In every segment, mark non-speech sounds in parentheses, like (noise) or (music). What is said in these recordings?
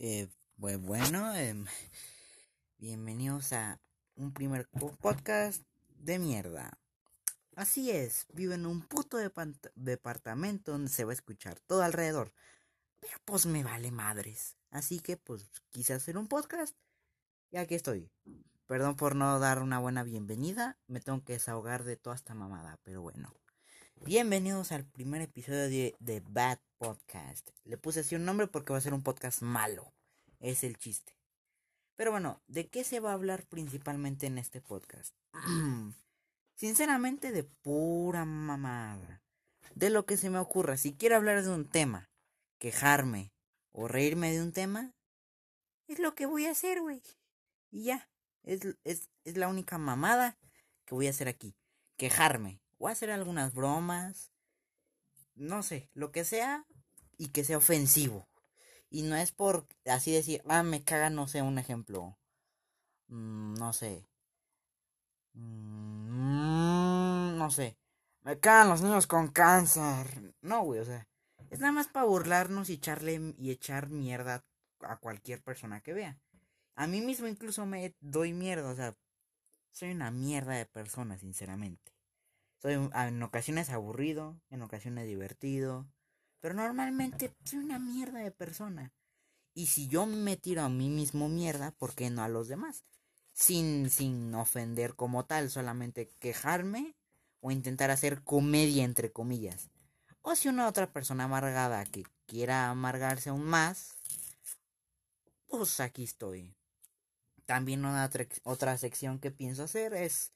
Eh, pues bueno, em, bienvenidos a un primer podcast de mierda. Así es, vivo en un puto departamento donde se va a escuchar todo alrededor. Pero pues me vale madres. Así que pues quise hacer un podcast y aquí estoy. Perdón por no dar una buena bienvenida, me tengo que desahogar de toda esta mamada, pero bueno. Bienvenidos al primer episodio de, The Bad Podcast. Le puse así un nombre porque va a ser un podcast malo. Es el chiste. Pero bueno, ¿de qué se va a hablar principalmente en este podcast? (clears throat) Sinceramente, de pura mamada. De lo que se me ocurra. Si quiero hablar de un tema, quejarme o reírme de un tema, es lo que voy a hacer, güey. Y ya. Es, es, es la única mamada que voy a hacer aquí. Quejarme o hacer algunas bromas, no sé, lo que sea y que sea ofensivo. Y no es por así decir, ah, me caga, no sé, un ejemplo. Mm, no sé. Mm, no sé. Me cagan los niños con cáncer. No, güey, o sea. Es nada más para burlarnos y echarle y echar mierda a cualquier persona que vea. A mí mismo incluso me doy mierda, o sea, soy una mierda de persona, sinceramente. Soy en ocasiones aburrido, en ocasiones divertido, pero normalmente soy una mierda de persona. Y si yo me tiro a mí mismo mierda, ¿por qué no a los demás? Sin, sin ofender como tal, solamente quejarme o intentar hacer comedia entre comillas. O si una otra persona amargada que quiera amargarse aún más, pues aquí estoy. También una otra sección que pienso hacer es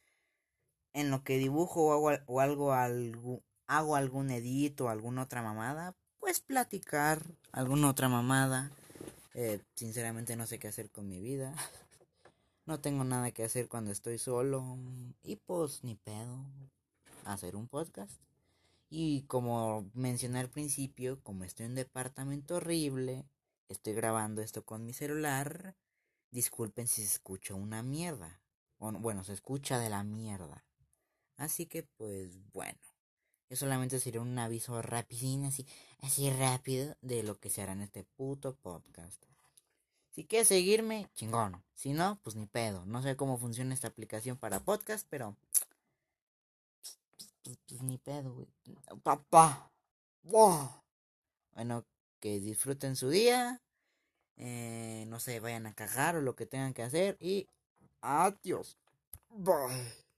en lo que dibujo o hago, o algo, algo, hago algún edit o alguna otra mamada, pues platicar alguna otra mamada. Eh, sinceramente no sé qué hacer con mi vida. (laughs) No tengo nada que hacer cuando estoy solo. Y pues ni pedo. Hacer un podcast. Y como mencioné al principio, como estoy en un departamento horrible, estoy grabando esto con mi celular. Disculpen si se escucha una mierda. Bueno, se escucha de la mierda. Así que pues bueno. Yo solamente sería un aviso rapidín, así, así rápido, de lo que se hará en este puto podcast. Si quieres seguirme, chingón. Si no, pues ni pedo. No sé cómo funciona esta aplicación para podcast, pero. Pues, pues, ni pedo, güey. Papá. Bueno, que disfruten su día. Eh, no sé, vayan a cagar o lo que tengan que hacer. Y adiós. Bye.